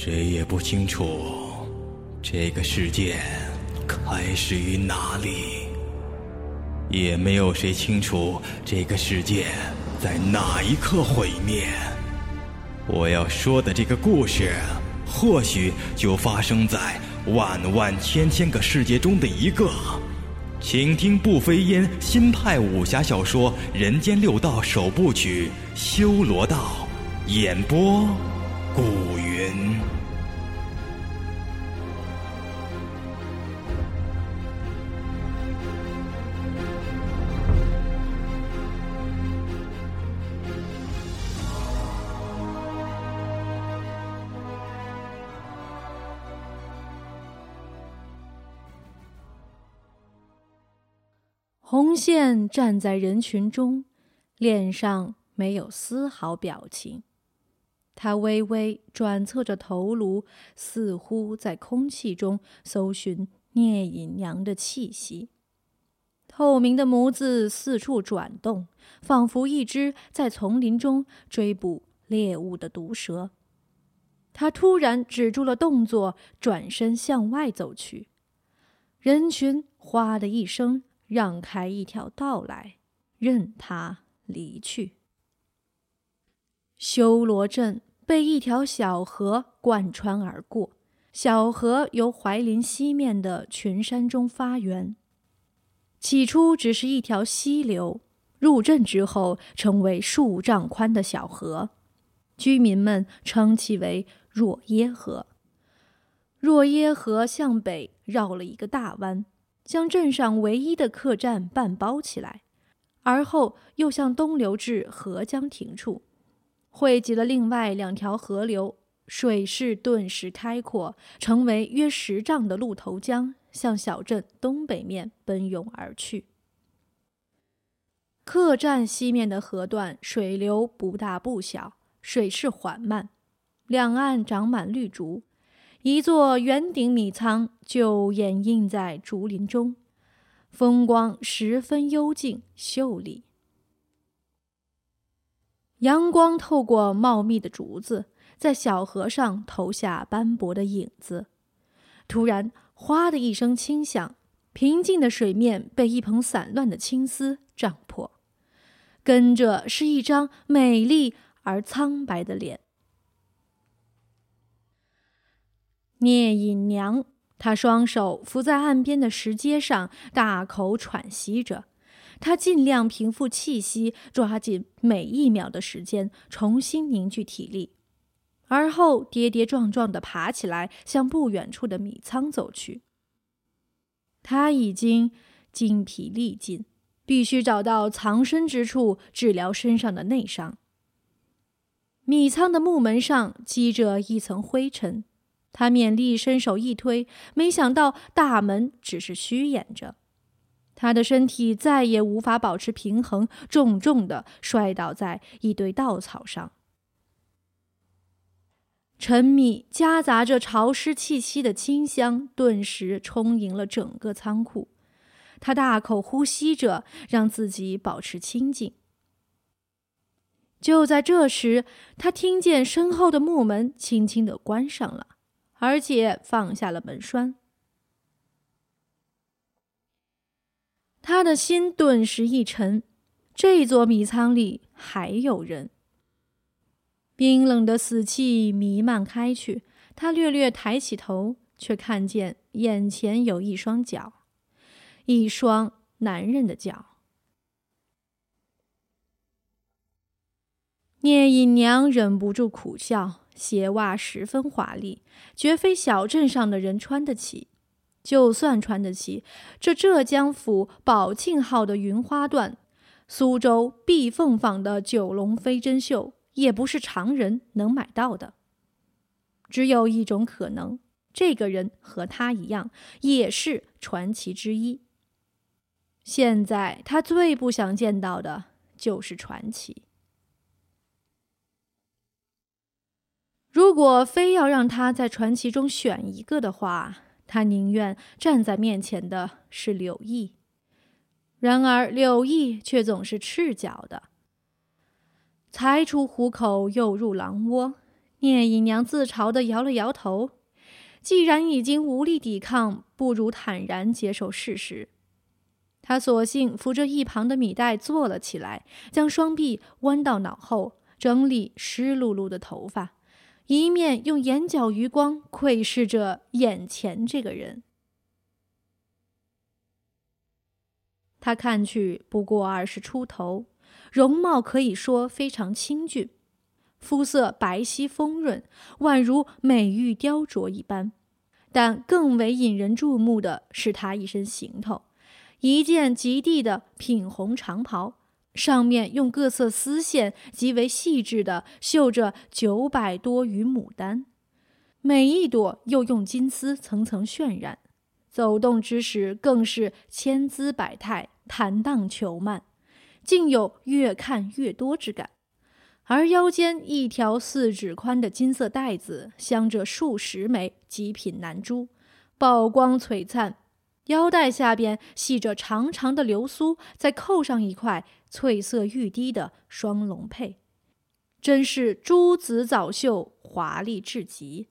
谁也不清楚这个世界开始于哪里，也没有谁清楚这个世界在哪一刻毁灭。我要说的这个故事，或许就发生在万万千千个世界中的一个。请听不飞烟新派武侠小说《人间六道》首部曲《修罗道》，演播古红线站在人群中，脸上没有丝毫表情。他微微转侧着头颅，似乎在空气中搜寻聂隐娘的气息。透明的眸子四处转动，仿佛一只在丛林中追捕猎物的毒蛇。他突然止住了动作，转身向外走去。人群“哗”的一声。让开一条道来，任他离去。修罗镇被一条小河贯穿而过，小河由槐林西面的群山中发源。起初只是一条溪流，入镇之后成为数丈宽的小河，居民们称其为若耶河。若耶河向北绕了一个大弯。将镇上唯一的客栈半包起来，而后又向东流至河江亭处，汇集了另外两条河流，水势顿时开阔，成为约十丈的鹿头江，向小镇东北面奔涌而去。客栈西面的河段水流不大不小，水势缓慢，两岸长满绿竹。一座圆顶米仓就掩映在竹林中，风光十分幽静秀丽。阳光透过茂密的竹子，在小河上投下斑驳的影子。突然，哗的一声轻响，平静的水面被一蓬散乱的青丝胀破，跟着是一张美丽而苍白的脸。聂隐娘，她双手扶在岸边的石阶上，大口喘息着。他尽量平复气息，抓紧每一秒的时间，重新凝聚体力，而后跌跌撞撞地爬起来，向不远处的米仓走去。他已经精疲力尽，必须找到藏身之处，治疗身上的内伤。米仓的木门上积着一层灰尘。他勉力伸手一推，没想到大门只是虚掩着，他的身体再也无法保持平衡，重重的摔倒在一堆稻草上。陈米夹杂着潮湿气息的清香，顿时充盈了整个仓库。他大口呼吸着，让自己保持清静。就在这时，他听见身后的木门轻轻的关上了。而且放下了门栓，他的心顿时一沉。这座米仓里还有人。冰冷的死气弥漫开去，他略略抬起头，却看见眼前有一双脚，一双男人的脚。聂隐娘忍不住苦笑。鞋袜十分华丽，绝非小镇上的人穿得起。就算穿得起，这浙江府宝庆号的云花缎，苏州碧凤坊的九龙飞针绣，也不是常人能买到的。只有一种可能，这个人和他一样，也是传奇之一。现在他最不想见到的就是传奇。如果非要让他在传奇中选一个的话，他宁愿站在面前的是柳毅。然而柳毅却总是赤脚的，才出虎口又入狼窝，聂隐娘自嘲地摇了摇头。既然已经无力抵抗，不如坦然接受事实。他索性扶着一旁的米袋坐了起来，将双臂弯到脑后，整理湿漉漉的头发，一面用眼角余光窥视着眼前这个人。他看去不过二十出头，容貌可以说非常清俊。肤色白皙丰润，宛如美玉雕琢一般。但更为引人注目的是他一身行头：一件极地的品红长袍，上面用各色丝线极为细致地绣着九百多余牡丹，每一朵又用金丝层层渲染，走动之时更是千姿百态、坦荡裘曼，竟有越看越多之感。而腰间一条四指宽的金色带子，镶着数十枚极品南珠，宝光璀璨。腰带下边系着长长的流苏，再扣上一块翠色欲滴的双龙佩，真是珠子藻绣，华丽至极。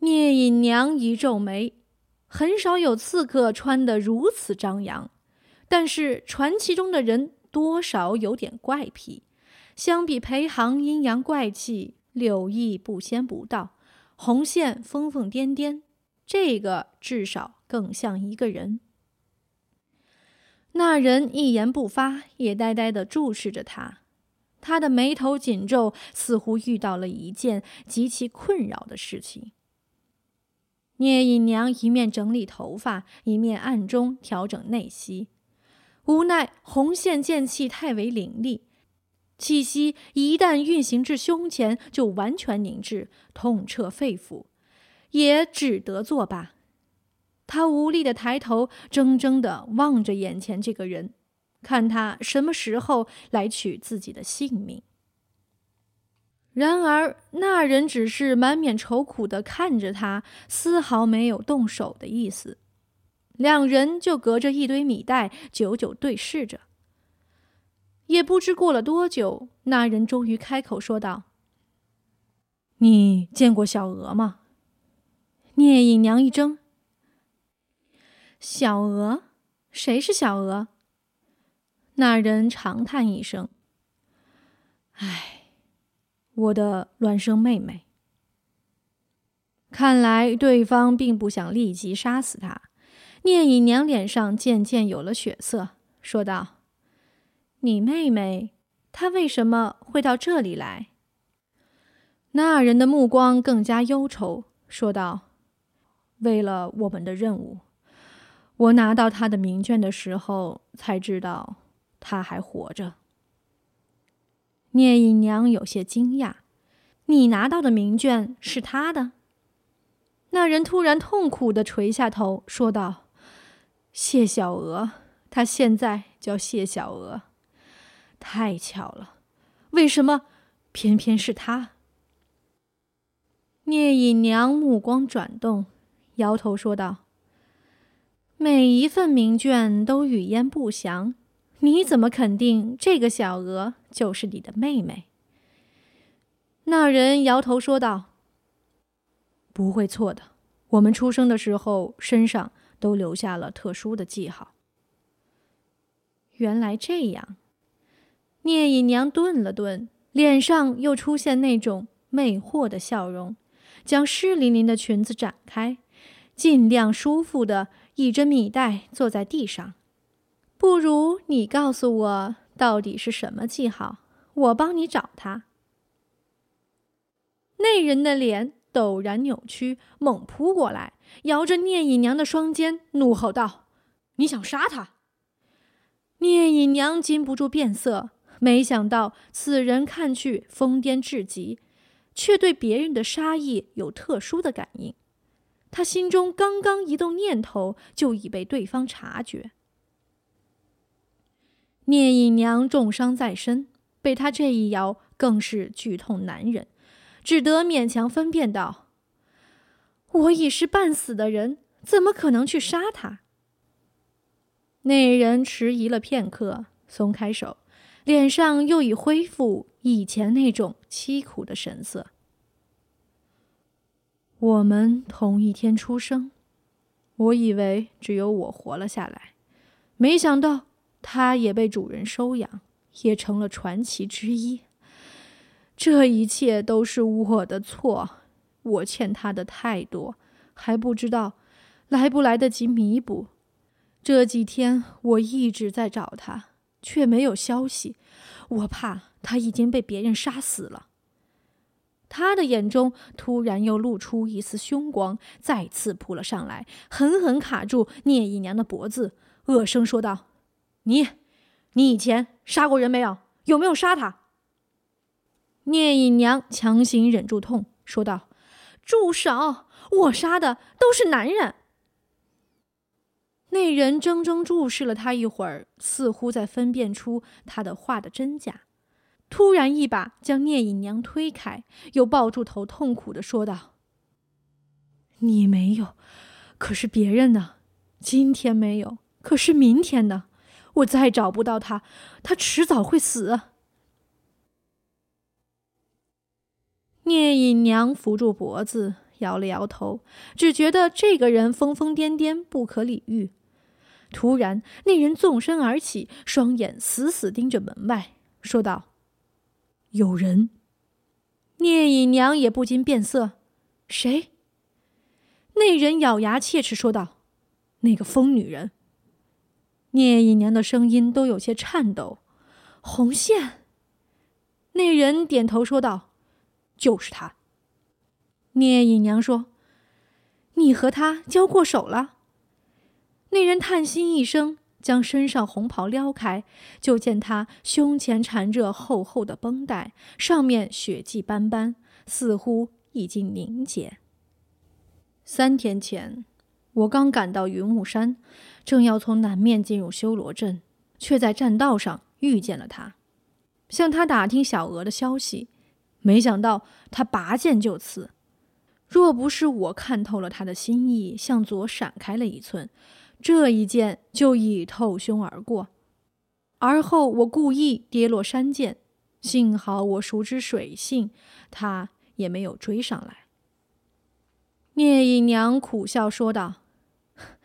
聂隐娘一皱眉，很少有刺客穿得如此张扬，但是传奇中的人。多少有点怪癖，相比裴航阴阳怪气、柳毅不仙不道、红线疯疯癫癫，这个至少更像一个人。那人一言不发，也呆呆地注视着他，他的眉头紧皱，似乎遇到了一件极其困扰的事情。聂隐娘一面整理头发，一面暗中调整内息。无奈红线剑气太为凌厉，气息一旦运行至胸前，就完全凝滞，痛彻肺腑，也只得作罢。他无力的抬头，怔怔的望着眼前这个人，看他什么时候来取自己的性命。然而那人只是满面愁苦的看着他，丝毫没有动手的意思。两人就隔着一堆米袋久久对视着，也不知过了多久，那人终于开口说道：“你见过小娥吗？”聂隐娘一怔：“小娥？谁是小娥？”那人长叹一声：“唉，我的孪生妹妹。”看来对方并不想立即杀死他。聂隐娘脸上渐渐有了血色，说道：“你妹妹，她为什么会到这里来？”那人的目光更加忧愁，说道：“为了我们的任务，我拿到他的名卷的时候，才知道他还活着。”聂隐娘有些惊讶：“你拿到的名卷是他的？”那人突然痛苦的垂下头，说道。谢小娥，她现在叫谢小娥，太巧了，为什么偏偏是她？聂隐娘目光转动，摇头说道：“每一份名卷都语焉不详，你怎么肯定这个小娥就是你的妹妹？”那人摇头说道：“不会错的，我们出生的时候身上……”都留下了特殊的记号。原来这样，聂隐娘顿了顿，脸上又出现那种魅惑的笑容，将湿淋淋的裙子展开，尽量舒服的倚着米袋坐在地上。不如你告诉我，到底是什么记号，我帮你找他。那人的脸。陡然扭曲，猛扑过来，摇着聂隐娘的双肩，怒吼道：“你想杀他？”聂隐娘禁不住变色，没想到此人看去疯癫至极，却对别人的杀意有特殊的感应。他心中刚刚一动念头，就已被对方察觉。聂隐娘重伤在身，被他这一摇，更是剧痛难忍。只得勉强分辨道：“我已是半死的人，怎么可能去杀他？”那人迟疑了片刻，松开手，脸上又已恢复以前那种凄苦的神色。我们同一天出生，我以为只有我活了下来，没想到他也被主人收养，也成了传奇之一。这一切都是我的错，我欠他的太多，还不知道来不来得及弥补。这几天我一直在找他，却没有消息，我怕他已经被别人杀死了。他的眼中突然又露出一丝凶光，再次扑了上来，狠狠卡住聂姨娘的脖子，恶声说道：“你，你以前杀过人没有？有没有杀他？”聂姨娘强行忍住痛，说道：“住手！我杀的都是男人。”那人怔怔注视了他一会儿，似乎在分辨出他的话的真假。突然，一把将聂隐娘推开，又抱住头，痛苦的说道：“你没有，可是别人呢？今天没有，可是明天呢？我再找不到他，他迟早会死。”聂隐娘扶住脖子，摇了摇头，只觉得这个人疯疯癫癫，不可理喻。突然，那人纵身而起，双眼死死盯着门外，说道。有人，聂姨娘也不禁变色。谁？那人咬牙切齿说道：“那个疯女人。”聂姨娘的声音都有些颤抖。红线。那人点头说道：“就是他。”聂姨娘说：“你和他交过手了？”那人叹息一声。将身上红袍撩开，就见他胸前缠着厚厚的绷带，上面血迹斑斑，似乎已经凝结。三天前，我刚赶到云雾山，正要从南面进入修罗镇，却在栈道上遇见了他，向他打听小娥的消息，没想到他拔剑就刺。若不是我看透了他的心意，向左闪开了一寸。这一剑就已透胸而过，而后我故意跌落山涧，幸好我熟知水性，他也没有追上来。聂隐娘苦笑说道：“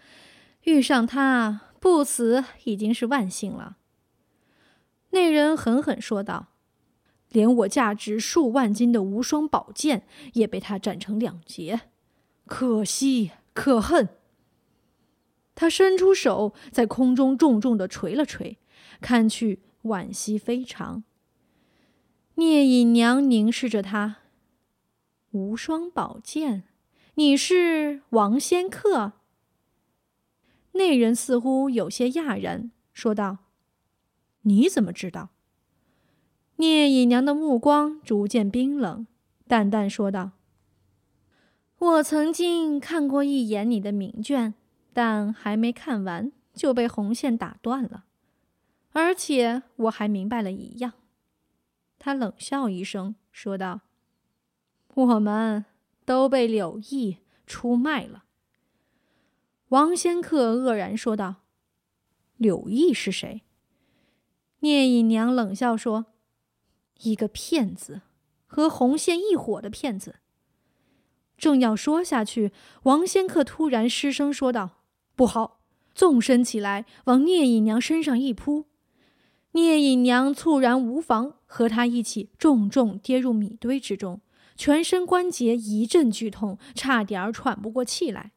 遇上他不死已经是万幸了。”那人狠狠说道：“连我价值数万金的无双宝剑也被他斩成两截，可惜可恨。”他伸出手，在空中重重的捶了捶，看去惋惜非常。聂隐娘凝视着他，无双宝剑，你是王仙客？那人似乎有些讶然，说道：“你怎么知道？”聂隐娘的目光逐渐冰冷，淡淡说道：“我曾经看过一眼你的名卷。”但还没看完就被红线打断了，而且我还明白了一样。他冷笑一声，说道：“我们都被柳毅出卖了。”王仙客愕然说道：“柳毅是谁？”聂隐娘冷笑说：“一个骗子，和红线一伙的骗子。”正要说下去，王仙客突然失声说道。不好！纵身起来，往聂隐娘身上一扑。聂隐娘猝然无防，和他一起重重跌入米堆之中，全身关节一阵剧痛，差点喘不过气来。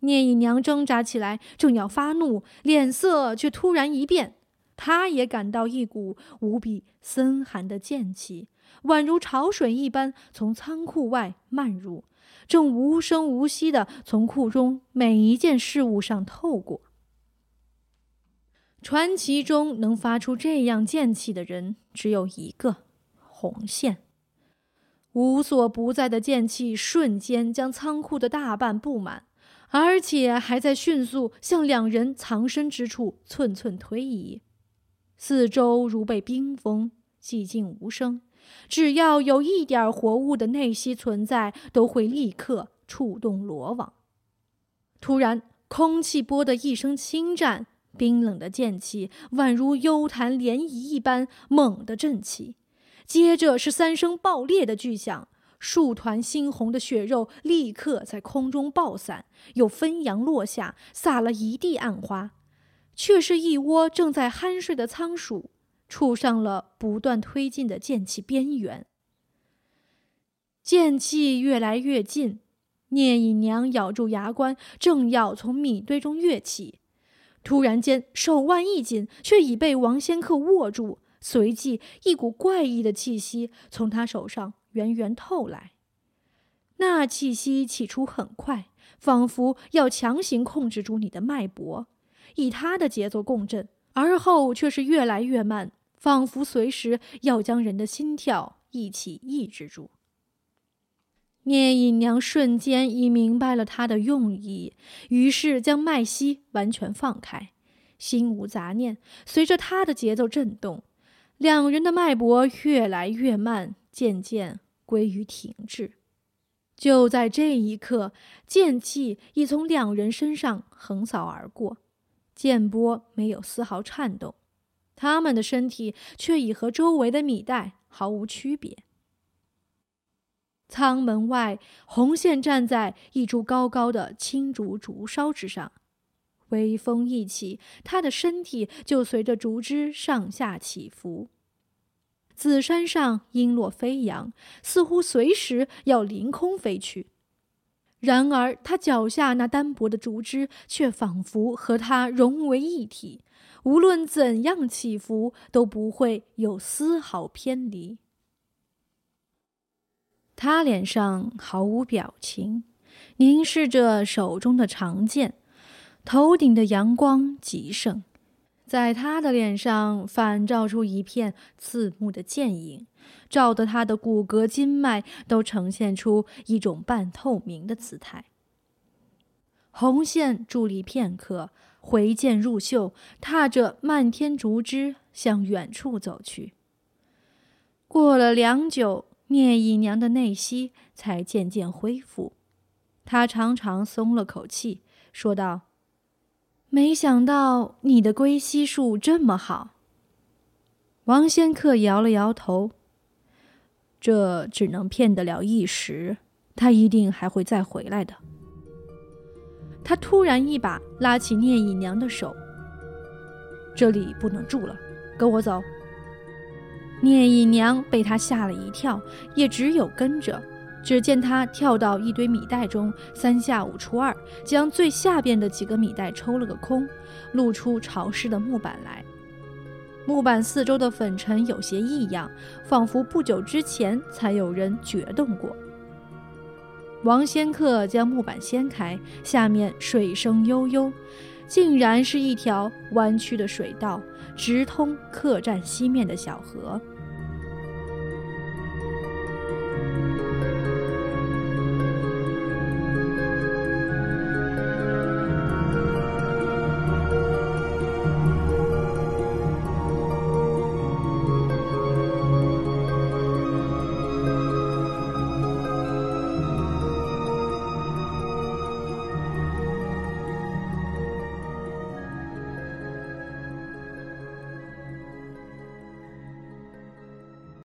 聂隐娘挣扎起来，正要发怒，脸色却突然一变，她也感到一股无比森寒的剑气，宛如潮水一般从仓库外漫入。正无声无息的从库中每一件事物上透过。传奇中能发出这样剑气的人只有一个，红线。无所不在的剑气瞬间将仓库的大半布满，而且还在迅速向两人藏身之处寸寸推移。四周如被冰封，寂静无声。只要有一点活物的内息存在，都会立刻触动罗网。突然，空气波的一声轻颤，冰冷的剑气宛如幽潭涟漪一般猛地震起，接着是三声爆裂的巨响，数团猩红的血肉立刻在空中爆散，又纷扬落下，洒了一地暗花，却是一窝正在酣睡的仓鼠，触上了不断推进的剑气边缘。剑气越来越近，聂隐娘咬住牙关，正要从米堆中跃起。突然间，手腕一紧，却已被王仙客握住。随即，一股怪异的气息从他手上源源透来。那气息起初很快，仿佛要强行控制住你的脉搏，以他的节奏共振；而后却是越来越慢，仿佛随时要将人的心跳一起抑制住。聂隐娘瞬间已明白了他的用意，于是将脉息完全放开，心无杂念，随着他的节奏震动，两人的脉搏越来越慢，渐渐归于停滞。就在这一刻，剑气已从两人身上横扫而过，剑波没有丝毫颤动，他们的身体却已和周围的米袋毫无区别。舱门外，红线站在一株高高的青竹竹梢之上，微风一起，他的身体就随着竹枝上下起伏。紫山上璎珞飞扬，似乎随时要凌空飞去。然而，他脚下那单薄的竹枝却仿佛和他融为一体，无论怎样起伏，都不会有丝毫偏离。他脸上毫无表情，凝视着手中的长剑，头顶的阳光极盛，在他的脸上反照出一片刺目的剑影，照得他的骨骼筋脉都呈现出一种半透明的姿态。红线伫立片刻，回剑入袖，踏着漫天竹枝向远处走去。过了良久。聂姨娘的内息才渐渐恢复，她长长松了口气，说道：“没想到你的归西术这么好。”王仙客摇了摇头：“这只能骗得了一时，他一定还会再回来的。”他突然一把拉起聂姨娘的手：“这里不能住了，跟我走。”聂姨娘被他吓了一跳，也只有跟着。只见他跳到一堆米袋中，三下五除二将最下边的几个米袋抽了个空，露出潮湿的木板来。木板四周的粉尘有些异样，仿佛不久之前才有人掘动过。王仙客将木板掀开，下面水声悠悠，竟然是一条弯曲的水道。直通客栈西面的小河。